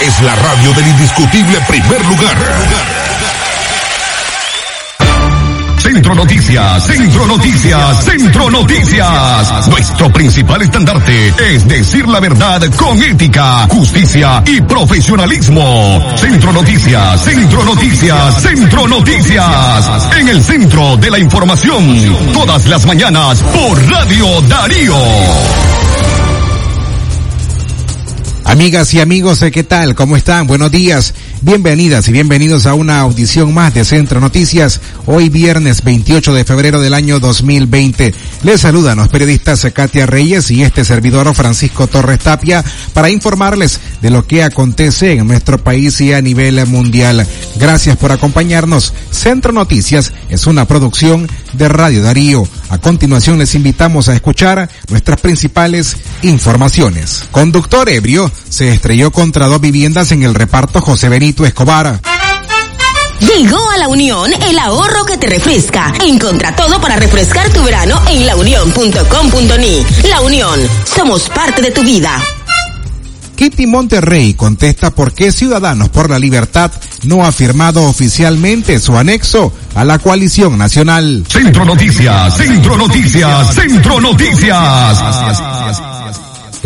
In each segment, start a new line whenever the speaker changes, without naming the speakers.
es la radio del indiscutible primer lugar. Centro Noticias, Centro Noticias, Centro Noticias. Nuestro principal estandarte es decir la verdad con ética, justicia y profesionalismo. Centro Noticias, Centro Noticias, Centro Noticias. En el centro de la información, todas las mañanas por Radio Darío.
Amigas y amigos, ¿qué tal? ¿Cómo están? Buenos días. Bienvenidas y bienvenidos a una audición más de Centro Noticias, hoy viernes 28 de febrero del año 2020. Les saludan los periodistas Katia Reyes y este servidor Francisco Torres Tapia para informarles de lo que acontece en nuestro país y a nivel mundial. Gracias por acompañarnos. Centro Noticias es una producción de Radio Darío. A continuación les invitamos a escuchar nuestras principales informaciones. Conductor ebrio se estrelló contra dos viviendas en el reparto José Benito Escobar.
Llegó a la Unión el ahorro que te refresca. Encontra todo para refrescar tu verano en launión.com.ni. La Unión, somos parte de tu vida.
Kitty Monterrey contesta por qué Ciudadanos por la Libertad no ha firmado oficialmente su anexo a la coalición nacional.
Centro Noticias, Centro Noticias, Centro Noticias.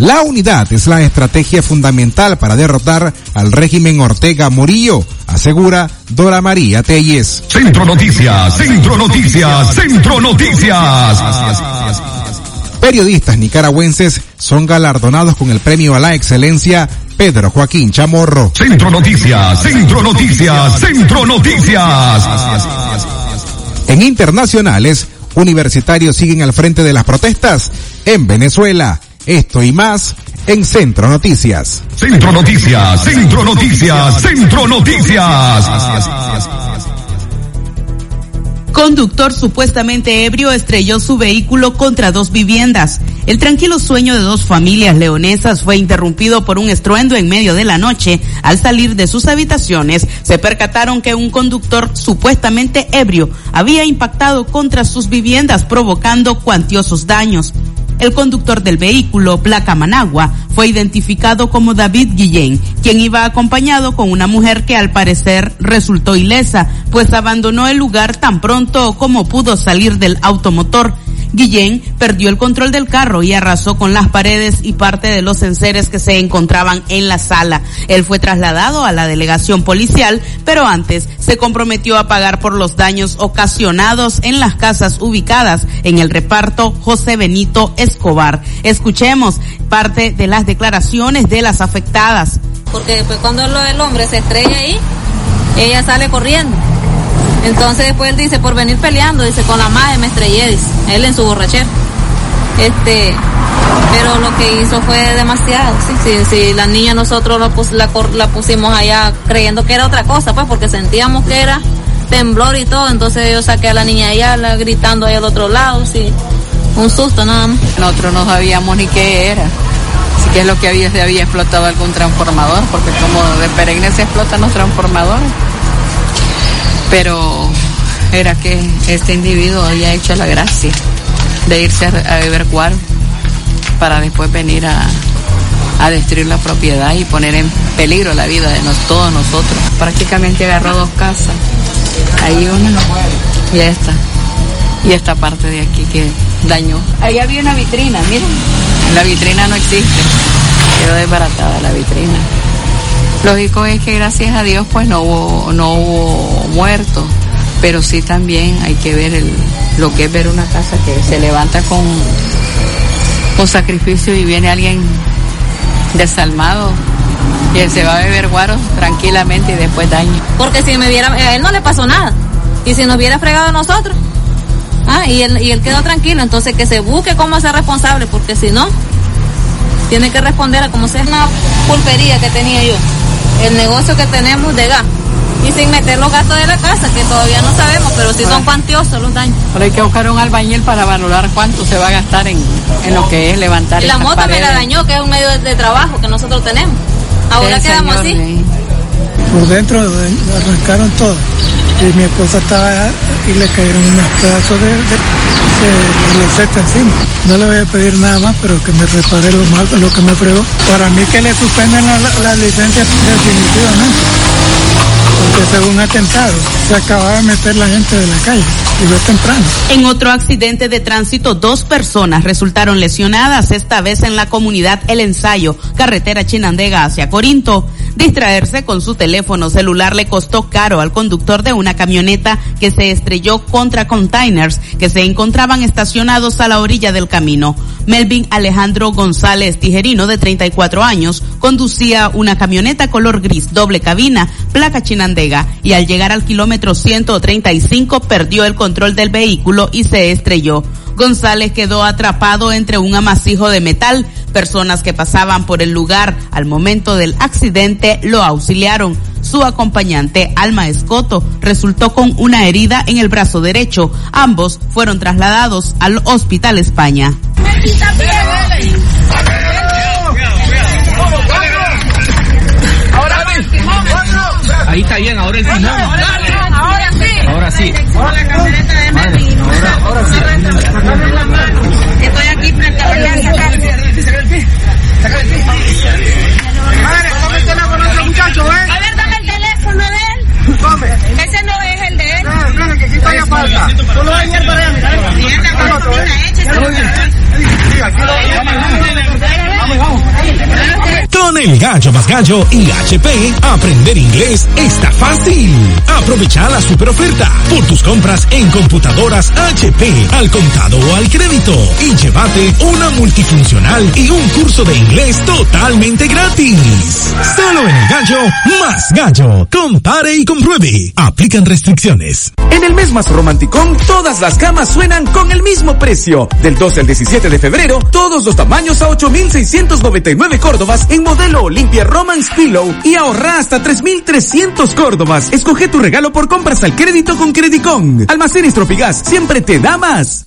La unidad es la estrategia fundamental para derrotar al régimen Ortega Murillo, asegura Dora María Telles.
Centro Noticias, Centro Noticias, Centro Noticias.
Periodistas nicaragüenses son galardonados con el premio a la excelencia Pedro Joaquín Chamorro.
Centro Noticias, Centro Noticias, Centro Noticias.
En internacionales, universitarios siguen al frente de las protestas en Venezuela. Esto y más en Centro Noticias.
Centro Noticias, Centro Noticias, Centro Noticias.
Conductor supuestamente ebrio estrelló su vehículo contra dos viviendas. El tranquilo sueño de dos familias leonesas fue interrumpido por un estruendo en medio de la noche. Al salir de sus habitaciones, se percataron que un conductor supuestamente ebrio había impactado contra sus viviendas provocando cuantiosos daños. El conductor del vehículo, placa Managua, fue identificado como David Guillén, quien iba acompañado con una mujer que al parecer resultó ilesa, pues abandonó el lugar tan pronto como pudo salir del automotor. Guillén perdió el control del carro y arrasó con las paredes y parte de los enseres que se encontraban en la sala. Él fue trasladado a la delegación policial, pero antes se comprometió a pagar por los daños ocasionados en las casas ubicadas en el reparto José Benito Escobar. Escuchemos parte de las declaraciones de las afectadas.
Porque después cuando el hombre se estrella ahí, ella sale corriendo entonces después él dice, por venir peleando, dice, con la madre me estrellé, él en su borrachera. Este, pero lo que hizo fue demasiado, sí, sí, sí la niña nosotros la, la, pusimos allá creyendo que era otra cosa, pues, porque sentíamos que era temblor y todo, entonces yo saqué a la niña allá, gritando ahí al otro lado, sí, un susto nada más.
Nosotros no sabíamos ni qué era, si qué es lo que había, se había explotado algún transformador, porque como de perenne se explotan los transformadores pero era que este individuo había hecho la gracia de irse a, beber cuar para después venir a, destruir la propiedad y poner en peligro la vida de todos nosotros. Prácticamente agarró dos casas. Ahí una y esta. Y esta parte de aquí que dañó. Ahí había una vitrina, miren. La vitrina no existe. Quedó desbaratada la vitrina. Lógico es que gracias a Dios pues no hubo, no hubo muertos, pero sí también hay que ver lo que es ver una casa que se levanta con, con sacrificio y viene alguien desalmado y él se va a beber guaro tranquilamente y después daño.
Porque si me viera, a él no le pasó nada. Y si nos hubiera fregado a nosotros, ah, y él, y él quedó tranquilo, entonces que se busque cómo ser responsable, porque si no, tiene que responder a como sea una pulpería que tenía yo el negocio que tenemos de gas. Y sin meter los gastos de la casa, que todavía no sabemos, pero sí son cuantiosos los daños.
Pero hay que buscar un albañil para valorar cuánto se va a gastar en, lo que es levantar.
Y la moto me la dañó, que es un medio de, trabajo que nosotros tenemos. Ahora quedamos así.
Por dentro arrancaron todo. y mi esposa estaba y le cayeron unos pedazos de, de, encima. No le voy a pedir nada más, pero que me repare lo mal, lo que me fregó. Para mí que le suspenden la, la licencia definitivamente porque según atentado se acababa de meter la gente de la calle y fue temprano.
En otro accidente de tránsito, dos personas resultaron lesionadas, esta vez en la comunidad El Ensayo, carretera Chinandega hacia Corinto. Distraerse con su teléfono celular le costó caro al conductor de una camioneta que se estrelló contra containers que se encontraban estacionados a la orilla del camino. Melvin Alejandro González Tijerino, de 34 años, conducía una camioneta color gris doble cabina, placa Chinandega, y al llegar al kilómetro 135 perdió el control del vehículo y se estrelló. González quedó atrapado entre un amasijo de metal. Personas que pasaban por el lugar al momento del accidente lo auxiliaron. Su acompañante, Alma Escoto, resultó con una herida en el brazo derecho. Ambos fueron trasladados al Hospital España.
Ahí está bien, ahora el timón. Sí. Ahora. Ahora, sí.
Estoy aquí frente a la Madre, tome el teléfono de ese muchacho, ¿eh? A ver, dame el teléfono de él. Ese no es Con
el gallo más gallo y HP, aprender inglés está fácil. Aprovecha la super oferta por tus compras en computadoras HP al contado o al crédito y llévate una multifuncional y un curso de inglés totalmente gratis. Solo en el gallo más gallo. Compare y compruebe. Aplican restricciones.
En el mes más romanticón, todas las camas suenan con el mismo precio. Del 12 al 17 de febrero, todos los tamaños a 8,699 córdobas en modelo Olimpia Romance Pillow y ahorra hasta 3,300 córdobas. Escoge tu regalo por compras al crédito con Credicon. Almacenes Tropigas siempre te da más.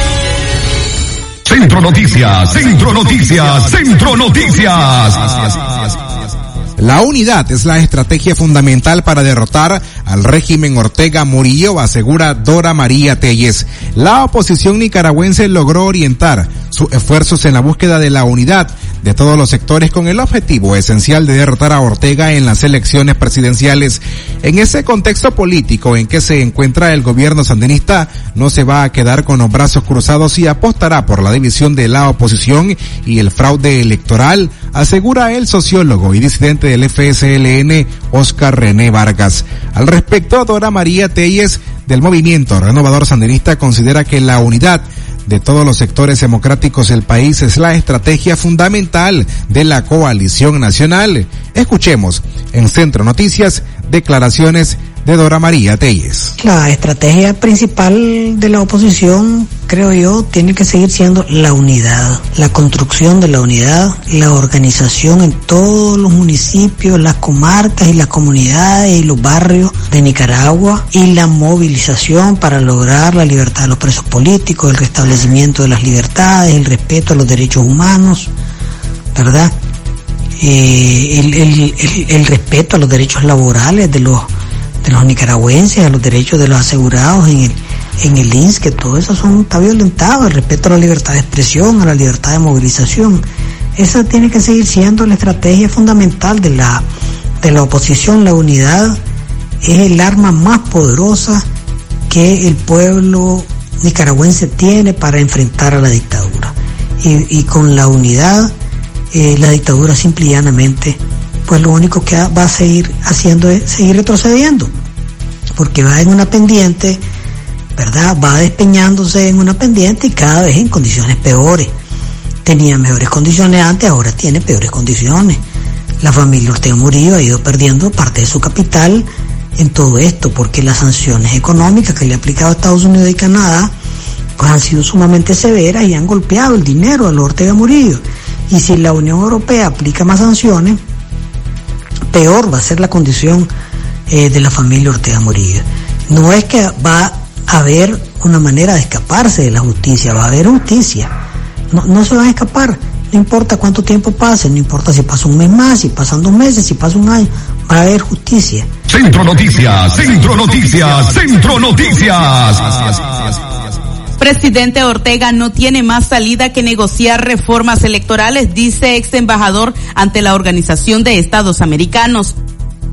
Centro Noticias, Centro Noticias, Centro Noticias.
La unidad es la estrategia fundamental para derrotar al régimen Ortega Murillo, asegura Dora María Telles. La oposición nicaragüense logró orientar sus esfuerzos en la búsqueda de la unidad de todos los sectores con el objetivo esencial de derrotar a Ortega en las elecciones presidenciales. En ese contexto político en que se encuentra el gobierno sandinista, no se va a quedar con los brazos cruzados y apostará por la división de la oposición y el fraude electoral, asegura el sociólogo y disidente del FSLN, Oscar René Vargas. Al respecto, Dora María Telles del movimiento renovador sandinista considera que la unidad de todos los sectores democráticos del país es la estrategia fundamental de la coalición nacional. Escuchemos en Centro Noticias declaraciones de Dora María Telles.
La estrategia principal de la oposición, creo yo, tiene que seguir siendo la unidad, la construcción de la unidad, la organización en todos los municipios, las comarcas y las comunidades y los barrios de Nicaragua y la movilización para lograr la libertad de los presos políticos, el restablecimiento de las libertades, el respeto a los derechos humanos, ¿verdad? Eh, el, respeto a los derechos laborales de los de los nicaragüenses, a los derechos de los asegurados en el, en el INS, que todo eso son, está violentado, el respeto a la libertad de expresión, a la libertad de movilización. Esa tiene que seguir siendo la estrategia fundamental de la, de la oposición, la unidad es el arma más poderosa que el pueblo nicaragüense tiene para enfrentar a la dictadura. Y, y con la unidad, eh, la dictadura simple y llanamente, pues lo único que va a seguir haciendo es seguir retrocediendo, porque va en una pendiente, ¿verdad? Va despeñándose en una pendiente y cada vez en condiciones peores. Tenía mejores condiciones antes, ahora tiene peores condiciones. La familia Ortega Murillo ha ido perdiendo parte de su capital, en todo esto, porque las sanciones económicas que le ha aplicado Estados Unidos y Canadá, pues han sido sumamente severas y han golpeado el dinero a los Ortega Murillo. Y si la Unión Europea aplica más sanciones, peor va a ser la condición eh, de la familia Ortega Murillo. No es que va a haber una manera de escaparse de la justicia, va a haber justicia. No, no se van a escapar, no importa cuánto tiempo pase, no importa si pasa un mes más, si pasan dos meses, si pasa un año, va a haber justicia.
Centro Noticias, Centro Noticias, Centro Noticias.
Presidente Ortega no tiene más salida que negociar reformas electorales, dice ex embajador ante la Organización de Estados Americanos.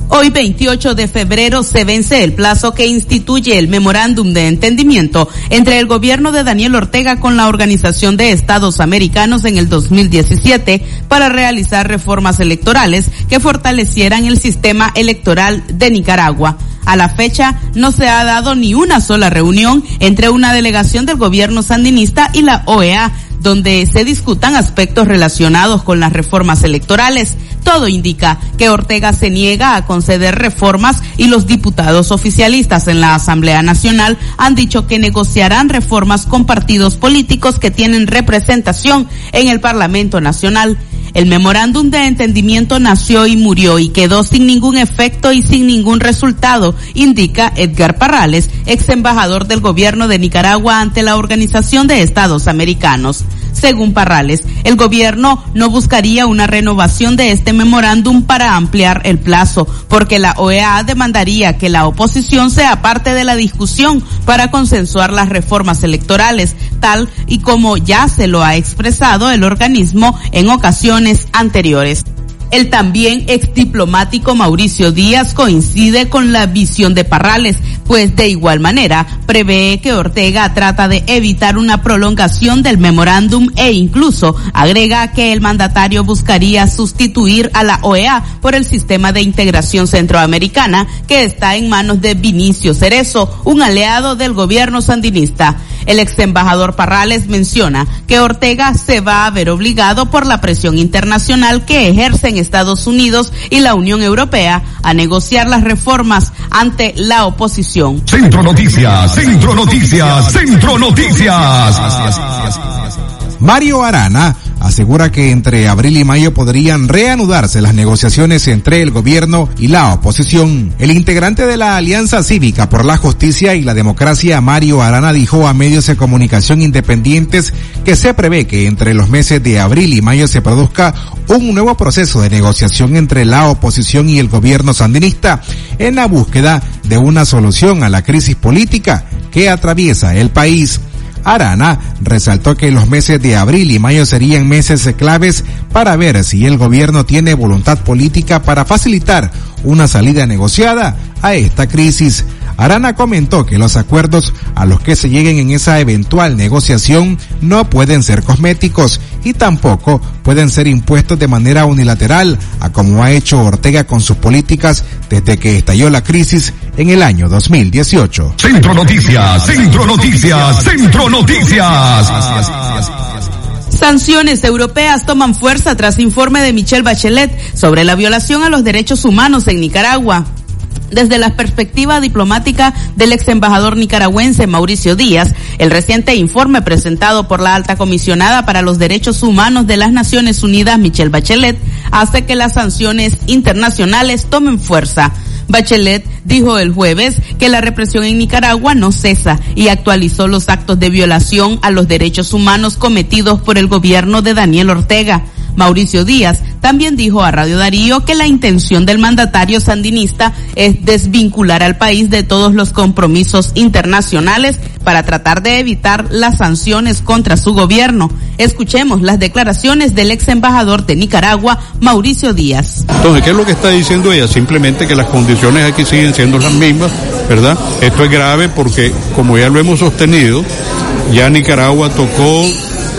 Hoy 28 de febrero se vence el plazo que instituye el memorándum de entendimiento entre el gobierno de Daniel Ortega con la Organización de Estados Americanos en el 2017 para realizar reformas electorales que fortalecieran el sistema electoral de Nicaragua. A la fecha no se ha dado ni una sola reunión entre una delegación del gobierno sandinista y la OEA donde se discutan aspectos relacionados con las reformas electorales. Todo indica que Ortega se niega a conceder reformas y los diputados oficialistas en la Asamblea Nacional han dicho que negociarán reformas con partidos políticos que tienen representación en el Parlamento Nacional. El memorándum de entendimiento nació y murió y quedó sin ningún efecto y sin ningún resultado, indica Edgar Parrales, ex embajador del gobierno de Nicaragua ante la Organización de Estados Americanos. Según Parrales, el gobierno no buscaría una renovación de este memorándum para ampliar el plazo, porque la OEA demandaría que la oposición sea parte de la discusión para consensuar las reformas electorales, tal y como ya se lo ha expresado el organismo en ocasiones anteriores. El también ex diplomático Mauricio Díaz coincide con la visión de Parrales, pues de igual manera prevé que Ortega trata de evitar una prolongación del memorándum e incluso agrega que el mandatario buscaría sustituir a la OEA por el sistema de integración centroamericana que está en manos de Vinicio Cerezo, un aliado del gobierno sandinista. El ex embajador Parrales menciona que Ortega se va a ver obligado por la presión internacional que ejercen Estados Unidos y la Unión Europea a negociar las reformas ante la oposición.
Centro Noticias, Centro Noticias, Centro Noticias.
Mario Arana asegura que entre abril y mayo podrían reanudarse las negociaciones entre el gobierno y la oposición. El integrante de la Alianza Cívica por la Justicia y la Democracia, Mario Arana, dijo a medios de comunicación independientes que se prevé que entre los meses de abril y mayo se produzca un nuevo proceso de negociación entre la oposición y el gobierno sandinista en la búsqueda de una solución a la crisis política que atraviesa el país. Arana resaltó que los meses de abril y mayo serían meses claves para ver si el gobierno tiene voluntad política para facilitar una salida negociada a esta crisis. Arana comentó que los acuerdos a los que se lleguen en esa eventual negociación no pueden ser cosméticos y tampoco pueden ser impuestos de manera unilateral, a como ha hecho Ortega con sus políticas desde que estalló la crisis en el año 2018.
Centro Noticias, Centro Noticias, Centro Noticias.
Sanciones europeas toman fuerza tras informe de Michelle Bachelet sobre la violación a los derechos humanos en Nicaragua. Desde la perspectiva diplomática del ex embajador nicaragüense Mauricio Díaz, el reciente informe presentado por la alta comisionada para los derechos humanos de las Naciones Unidas, Michelle Bachelet, hace que las sanciones internacionales tomen fuerza. Bachelet dijo el jueves que la represión en Nicaragua no cesa y actualizó los actos de violación a los derechos humanos cometidos por el gobierno de Daniel Ortega. Mauricio Díaz también dijo a Radio Darío que la intención del mandatario sandinista es desvincular al país de todos los compromisos internacionales para tratar de evitar las sanciones contra su gobierno. Escuchemos las declaraciones del ex embajador de Nicaragua, Mauricio Díaz.
Entonces, ¿qué es lo que está diciendo ella? Simplemente que las condiciones aquí siguen siendo las mismas, ¿verdad? Esto es grave porque, como ya lo hemos sostenido, ya Nicaragua tocó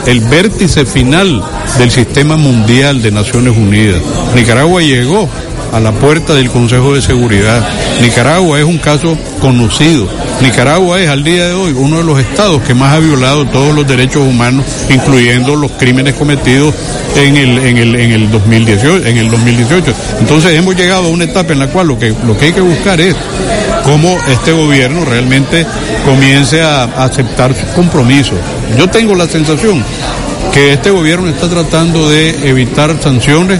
el vértice final del sistema mundial de Naciones Unidas. Nicaragua llegó a la puerta del Consejo de Seguridad. Nicaragua es un caso conocido. Nicaragua es al día de hoy uno de los estados que más ha violado todos los derechos humanos, incluyendo los crímenes cometidos en el, en el, en el 2018, en el 2018. Entonces hemos llegado a una etapa en la cual lo que, lo que hay que buscar es cómo este gobierno realmente comience a, aceptar sus compromisos. Yo tengo la sensación que este gobierno está tratando de evitar sanciones.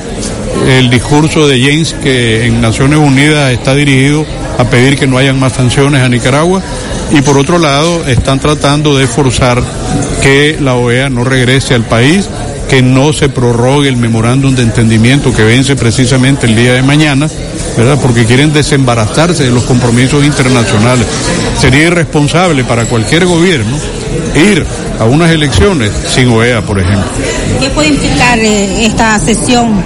El discurso de James que en Naciones Unidas está dirigido a pedir que no hayan más sanciones a Nicaragua. Y por otro lado están tratando de forzar que la OEA no regrese al país, que no se prorrogue el memorándum de entendimiento que vence precisamente el día de mañana, ¿verdad? Porque quieren desembarazarse de los compromisos internacionales. Sería irresponsable para cualquier gobierno ir a unas elecciones sin OEA, por ejemplo.
¿Qué puede implicar eh, esta sesión?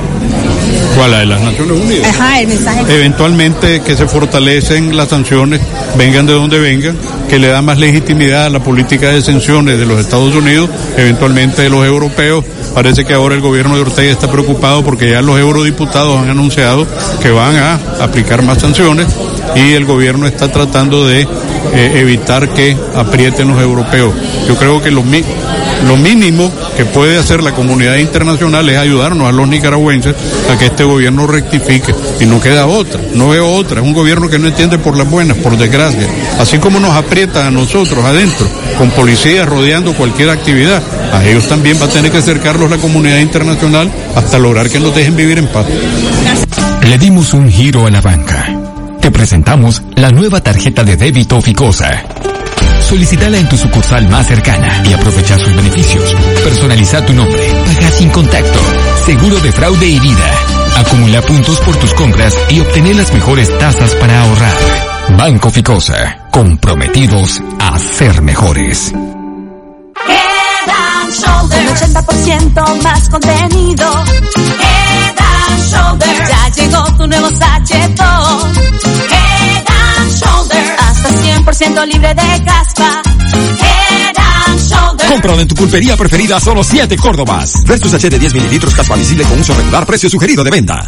¿Cuál? La de las Naciones Unidas.
Ajá, el mensaje.
Eventualmente que se fortalecen las sanciones, vengan de donde vengan, que le da más legitimidad a la política de sanciones de los Estados Unidos, eventualmente de los europeos. Parece que ahora el gobierno de Ortega está preocupado porque ya los eurodiputados han anunciado que van a aplicar más sanciones y el gobierno está tratando de eh, evitar que aprieten los europeos. Yo creo que lo, lo mínimo que puede hacer la comunidad internacional es ayudarnos a los nicaragüenses a que este gobierno rectifique y no queda otra, no veo otra, es un gobierno que no entiende por las buenas, por desgracia, así como nos aprieta a nosotros adentro con policías rodeando cualquier actividad, a ellos también va a tener que acercarlos la comunidad internacional hasta lograr que nos dejen vivir en paz.
Le dimos un giro a la banca. Te presentamos la nueva tarjeta de débito Ficosa. Solicítala en tu sucursal más cercana y aprovecha sus beneficios. Personaliza tu nombre, paga sin contacto, seguro de fraude y vida. Acumula puntos por tus compras y obtener las mejores tasas para ahorrar. Banco Ficosa, comprometidos a ser mejores.
Head and Shoulder. 80% más contenido. Head and. Ya llegó tu nuevo sachetón. 100% libre de caspa.
Cómpralo en tu pulpería preferida a solo 7 Córdobas. Versus sachet de 10 mililitros caspa visible con uso regular, precio sugerido de venta.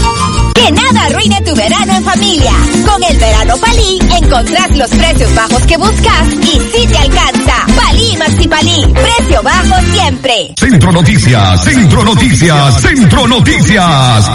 Que nada arruine tu verano en familia. Con el verano Palí encontrás los precios bajos que buscas y si te alcanza. Palí Maxi Palí. Precio bajo siempre.
Centro Noticias, Centro Noticias, Centro Noticias.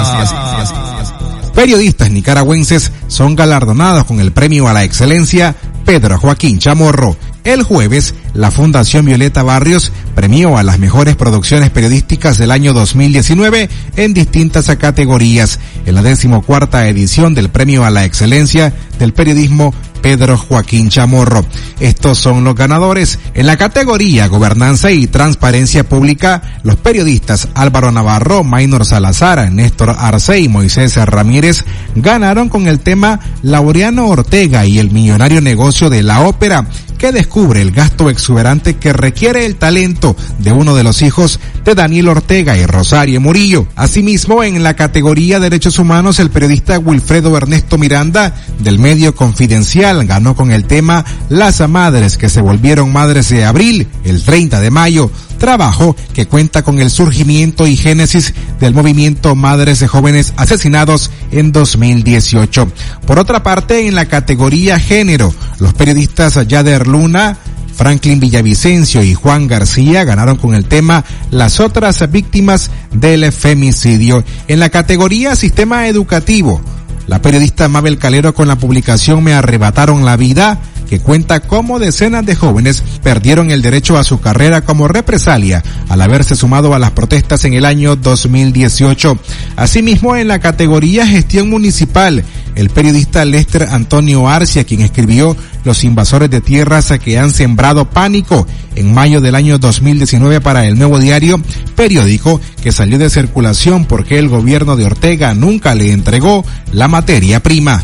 Periodistas nicaragüenses son galardonados con el premio a la excelencia Pedro Joaquín Chamorro. El jueves, la Fundación Violeta Barrios premió a las mejores producciones periodísticas del año 2019 en distintas categorías en la decimocuarta edición del premio a la excelencia del periodismo Pedro Joaquín Chamorro. Estos son los ganadores. En la categoría Gobernanza y Transparencia Pública, los periodistas Álvaro Navarro, Maynor Salazar, Néstor Arce y Moisés Ramírez ganaron con el tema Laureano Ortega y el millonario negocio de la ópera que descubre el gasto exuberante que requiere el talento de uno de los hijos de Daniel Ortega y Rosario Murillo. Asimismo, en la categoría Derechos Humanos, el periodista Wilfredo Ernesto Miranda del medio Confidencial ganó con el tema Las madres que se volvieron madres de abril, el 30 de mayo, trabajo que cuenta con el surgimiento y génesis del movimiento Madres de Jóvenes Asesinados en 2018. Por otra parte, en la categoría género, los periodistas Yader Luna, Franklin Villavicencio y Juan García ganaron con el tema Las otras víctimas del femicidio. En la categoría Sistema Educativo, la periodista Mabel Calero con la publicación Me arrebataron la vida que cuenta cómo decenas de jóvenes perdieron el derecho a su carrera como represalia al haberse sumado a las protestas en el año 2018. Asimismo, en la categoría gestión municipal, el periodista Lester Antonio Arcia, quien escribió Los invasores de tierras que han sembrado pánico en mayo del año 2019 para el nuevo diario, periódico que salió de circulación porque el gobierno de Ortega nunca le entregó la materia prima.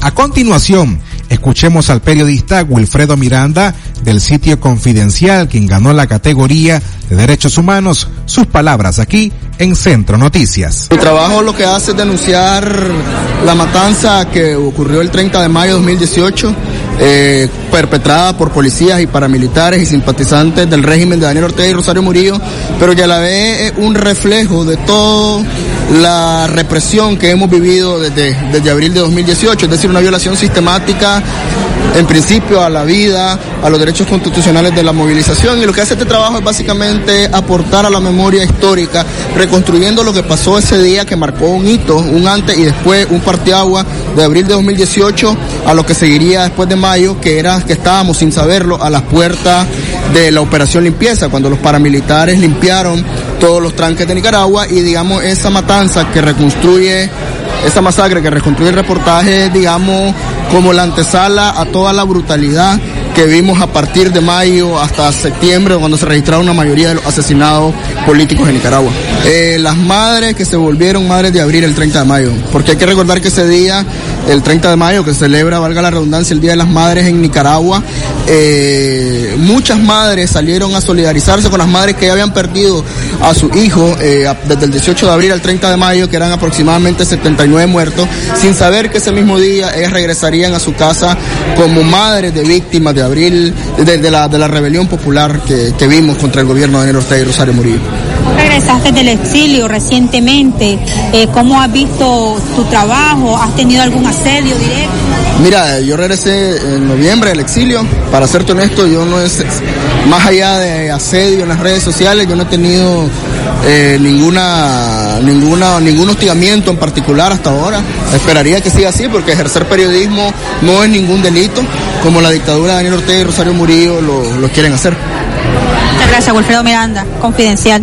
A continuación, escuchemos al periodista Wilfredo Miranda del sitio Confidencial, quien ganó la categoría de Derechos Humanos, sus palabras aquí en Centro Noticias.
Mi trabajo lo que hace es denunciar la matanza que ocurrió el 30 de mayo de 2018, eh, perpetrada por policías y paramilitares y simpatizantes del régimen de Daniel Ortega y Rosario Murillo, pero ya la ve un reflejo de toda la represión que hemos vivido desde, desde abril de 2018, es decir, una violación sistemática en principio a la vida, a los derechos constitucionales de la movilización. Y lo que hace este trabajo es básicamente aportar a la memoria histórica, reconstruyendo lo que pasó ese día que marcó un hito, un antes y después, un parteagua de abril de 2018 a lo que seguiría después de mayo, que era que estábamos sin saberlo a las puertas de la operación limpieza, cuando los paramilitares limpiaron todos los tranques de Nicaragua y digamos esa matanza que reconstruye esa masacre que reconstruye el reportaje, digamos, como la antesala a toda la brutalidad que vimos a partir de mayo hasta septiembre, cuando se registraron una mayoría de los asesinados políticos en Nicaragua. Eh, las madres que se volvieron madres de abril el 30 de mayo, porque hay que recordar que ese día, el 30 de mayo, que celebra, valga la redundancia, el Día de las Madres en Nicaragua, eh, muchas madres salieron a solidarizarse con las madres que ya habían perdido a su hijo eh, desde el 18 de abril al 30 de mayo, que eran aproximadamente 79 muertos, sin saber que ese mismo día ellas regresarían a su casa como madres de víctimas de abril, de, de la, de la rebelión popular que, que vimos contra el gobierno de Daniel Ortega y Rosario Murillo.
Regresaste del exilio recientemente. Eh, ¿Cómo has visto tu trabajo? ¿Has tenido algún asedio directo?
Mira, yo regresé en noviembre del exilio. Para serte honesto, yo no es más allá de asedio en las redes sociales, yo no he tenido eh, ninguna, ninguna, ningún hostigamiento en particular hasta ahora. Esperaría que siga así, porque ejercer periodismo no es ningún delito, como la dictadura de Daniel Ortega y Rosario Murillo lo, lo quieren hacer.
Muchas gracias, Wilfredo Miranda, confidencial.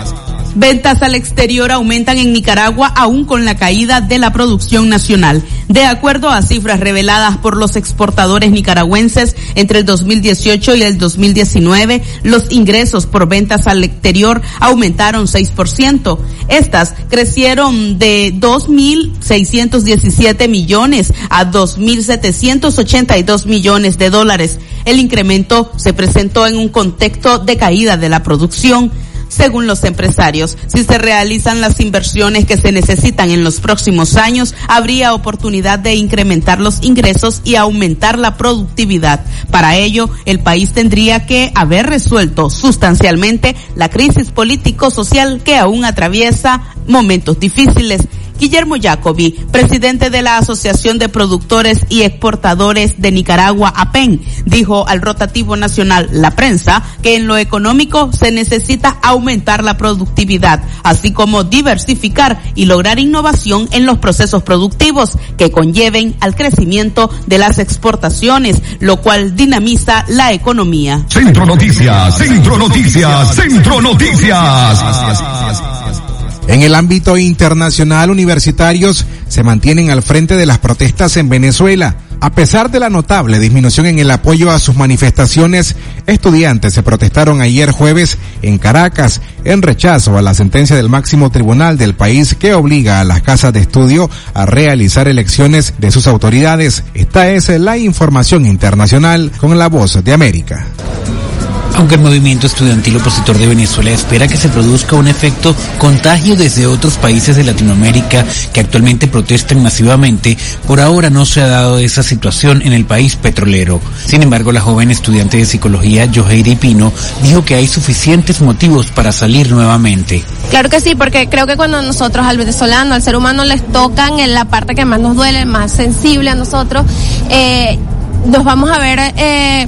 Ventas al exterior aumentan en Nicaragua aún con la caída de la producción nacional. De acuerdo a cifras reveladas por los exportadores nicaragüenses entre el 2018 y el 2019, los ingresos por ventas al exterior aumentaron 6%. Estas crecieron de 2.617 millones a 2.782 millones de dólares. El incremento se presentó en un contexto de caída de la producción. Según los empresarios, si se realizan las inversiones que se necesitan en los próximos años, habría oportunidad de incrementar los ingresos y aumentar la productividad. Para ello, el país tendría que haber resuelto sustancialmente la crisis político-social que aún atraviesa momentos difíciles. Guillermo Jacobi, presidente de la Asociación de Productores y Exportadores de Nicaragua, APEN, dijo al rotativo nacional La Prensa que en lo económico se necesita aumentar la productividad, así como diversificar y lograr innovación en los procesos productivos que conlleven al crecimiento de las exportaciones, lo cual dinamiza la economía.
Centro Noticias, Centro Noticias, Centro Noticias.
En el ámbito internacional, universitarios se mantienen al frente de las protestas en Venezuela. A pesar de la notable disminución en el apoyo a sus manifestaciones, estudiantes se protestaron ayer jueves en Caracas en rechazo a la sentencia del máximo tribunal del país que obliga a las casas de estudio a realizar elecciones de sus autoridades. Esta es la información internacional con la voz de América.
Aunque el movimiento estudiantil opositor de Venezuela espera que se produzca un efecto contagio desde otros países de Latinoamérica que actualmente protestan masivamente, por ahora no se ha dado esa situación en el país petrolero. Sin embargo, la joven estudiante de psicología, Joheidi Pino, dijo que hay suficientes motivos para salir nuevamente.
Claro que sí, porque creo que cuando nosotros al venezolano, al ser humano, les tocan en la parte que más nos duele, más sensible a nosotros, eh, nos vamos a ver... Eh,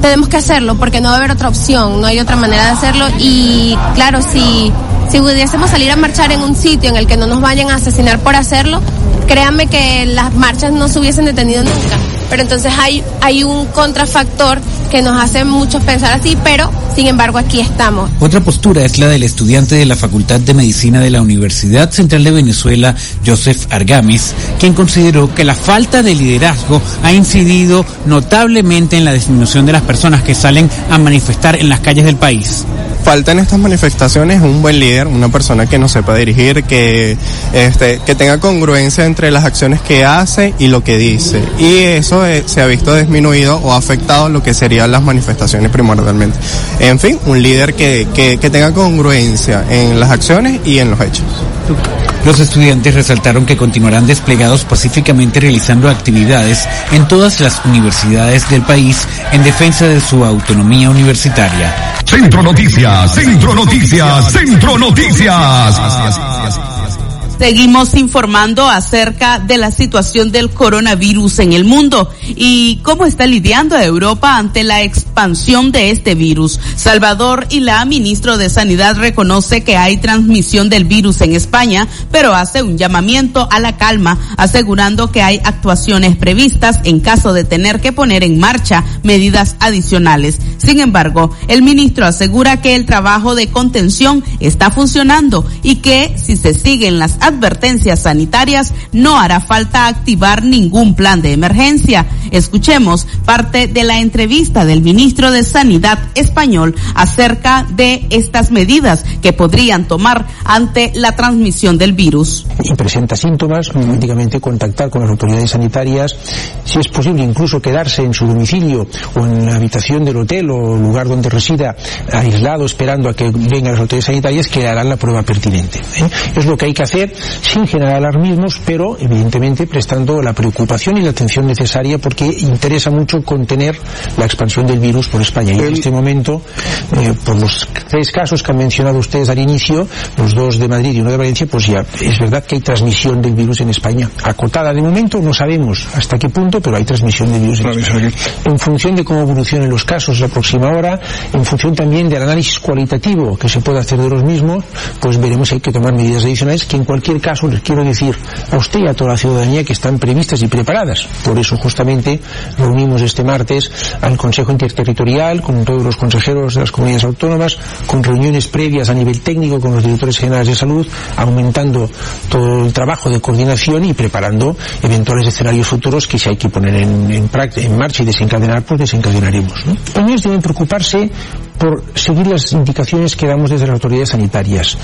tenemos que hacerlo porque no va a haber otra opción, no hay otra manera de hacerlo y claro, si, si pudiésemos salir a marchar en un sitio en el que no nos vayan a asesinar por hacerlo, créanme que las marchas no se hubiesen detenido nunca. Pero entonces hay, hay un contrafactor que nos hace muchos pensar así, pero sin embargo aquí estamos.
Otra postura es la del estudiante de la Facultad de Medicina de la Universidad Central de Venezuela, Joseph Argamis, quien consideró que la falta de liderazgo ha incidido notablemente en la disminución de las personas que salen a manifestar en las calles del país
falta en estas manifestaciones un buen líder, una persona que nos sepa dirigir, que, este, que tenga congruencia entre las acciones que hace y lo que dice. Y eso eh, se ha visto disminuido o afectado lo que serían las manifestaciones primordialmente. En fin, un líder que, que, que tenga congruencia en las acciones y en los hechos.
Los estudiantes resaltaron que continuarán desplegados pacíficamente realizando actividades en todas las universidades del país en defensa de su autonomía universitaria.
Centro Noticias, Centro Noticias, Centro Noticias.
Seguimos informando acerca de la situación del coronavirus en el mundo y cómo está lidiando Europa ante la expansión de este virus. Salvador Ilá, ministro de Sanidad, reconoce que hay transmisión del virus en España, pero hace un llamamiento a la calma, asegurando que hay actuaciones previstas en caso de tener que poner en marcha medidas adicionales. Sin embargo, el ministro asegura que el trabajo de contención está funcionando y que si se siguen las advertencias sanitarias, no hará falta activar ningún plan de emergencia. Escuchemos parte de la entrevista del ministro de Sanidad español acerca de estas medidas que podrían tomar ante la transmisión del virus.
Y presenta síntomas, automáticamente contactar con las autoridades sanitarias, si es posible incluso quedarse en su domicilio o en la habitación del hotel o lugar donde resida aislado esperando a que vengan las autoridades sanitarias que harán la prueba pertinente. ¿eh? Es lo que hay que hacer sin generar alarmismos, pero evidentemente prestando la preocupación y la atención necesaria porque interesa mucho contener la expansión del virus por España. Y en este momento, eh, por los tres casos que han mencionado ustedes al inicio, los dos de Madrid y uno de Valencia, pues ya es verdad que hay transmisión del virus en España. Acotada de momento, no sabemos hasta qué punto, pero hay transmisión del virus en España. En función de cómo evolucionen los casos la próxima hora, en función también del análisis cualitativo que se pueda hacer de los mismos, pues veremos si hay que tomar medidas adicionales que en cualquier caso les quiero decir a usted y a toda la ciudadanía que están previstas y preparadas. Por eso justamente reunimos este martes al Consejo Interterritorial con todos los consejeros de las comunidades autónomas, con reuniones previas a nivel técnico con los directores generales de salud, aumentando todo el trabajo de coordinación y preparando eventuales escenarios futuros que si hay que poner en, en, en marcha y desencadenar, pues desencadenaremos. ¿no? Los deben preocuparse por seguir las indicaciones que damos desde las autoridades sanitarias.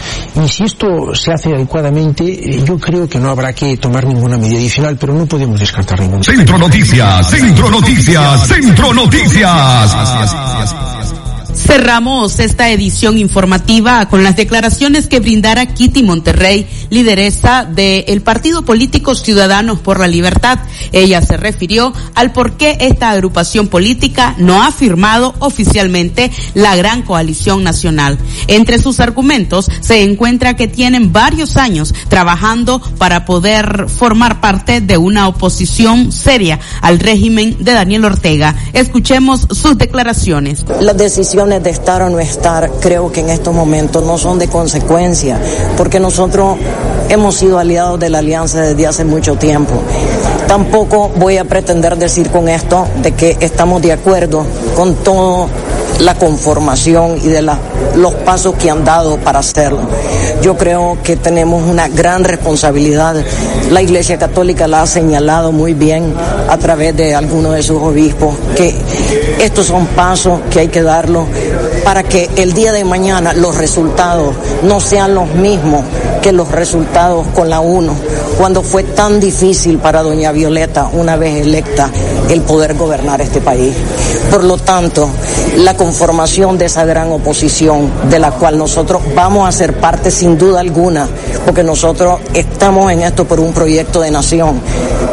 Y si esto se hace adecuadamente, eh, yo creo que no habrá que tomar ninguna medida adicional, pero no podemos descartar ninguna.
Centro Noticias, Centro Noticias, Centro Noticias.
Cerramos esta edición informativa con las declaraciones que brindara Kitty Monterrey, lideresa del partido político Ciudadanos por la Libertad. Ella se refirió al por qué esta agrupación política no ha firmado oficialmente la gran coalición nacional. Entre sus argumentos se encuentra que tienen varios años trabajando para poder formar parte de una oposición seria al régimen de Daniel Ortega. Escuchemos sus declaraciones.
Las decisiones de estar o no estar, creo que en estos momentos no son de consecuencia, porque nosotros hemos sido aliados de la alianza desde hace mucho tiempo. Tampoco voy a pretender decir con esto de que estamos de acuerdo con todo la conformación y de la, los pasos que han dado para hacerlo. Yo creo que tenemos una gran responsabilidad. La Iglesia Católica la ha señalado muy bien a través de algunos de sus obispos, que estos son pasos que hay que darlo para que el día de mañana los resultados no sean los mismos que los resultados con la UNO, cuando fue tan difícil para doña Violeta, una vez electa, el poder gobernar este país. Por lo tanto, la conformación de esa gran oposición, de la cual nosotros vamos a ser parte sin duda alguna, porque nosotros estamos en esto por un proyecto de nación,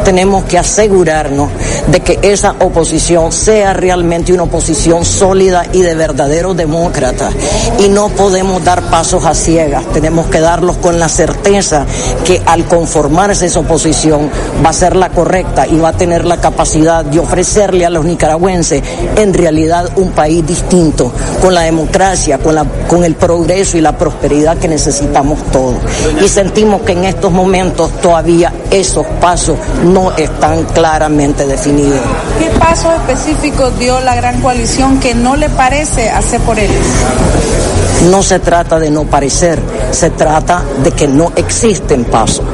tenemos que asegurarnos de que esa oposición sea realmente una oposición sólida y de verdaderos demócratas. Y no podemos dar pasos a ciegas, tenemos que darlos con la certeza que al conformarse esa oposición va a ser la correcta y va a tener la capacidad capacidad de ofrecerle a los nicaragüenses en realidad un país distinto, con la democracia, con, la, con el progreso y la prosperidad que necesitamos todos. Y sentimos que en estos momentos todavía esos pasos no están claramente definidos.
¿Qué pasos específicos dio la gran coalición que no le parece hacer por él?
No se trata de no parecer, se trata de que no existen pasos.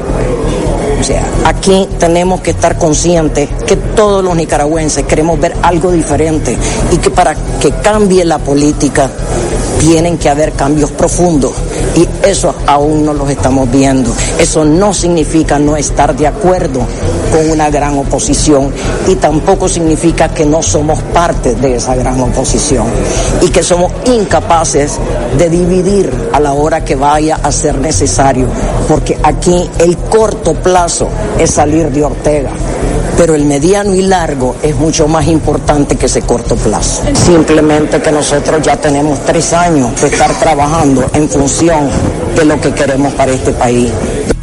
O sea, aquí tenemos que estar conscientes que todos los nicaragüenses queremos ver algo diferente y que para que cambie la política tienen que haber cambios profundos y eso aún no los estamos viendo. Eso no significa no estar de acuerdo con una gran oposición y tampoco significa que no somos parte de esa gran oposición y que somos incapaces de dividir a la hora que vaya a ser necesario, porque aquí el corto plazo es salir de Ortega pero el mediano y largo es mucho más importante que ese corto plazo. Simplemente que nosotros ya tenemos tres años de estar trabajando en función de lo que queremos para este país.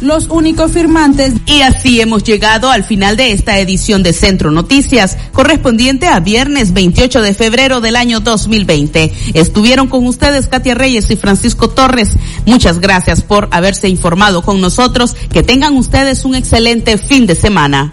Los únicos firmantes. Y así hemos llegado al final de esta edición de Centro Noticias, correspondiente a viernes 28 de febrero del año 2020. Estuvieron con ustedes Katia Reyes y Francisco Torres. Muchas gracias por haberse informado con nosotros. Que tengan ustedes un excelente fin de semana.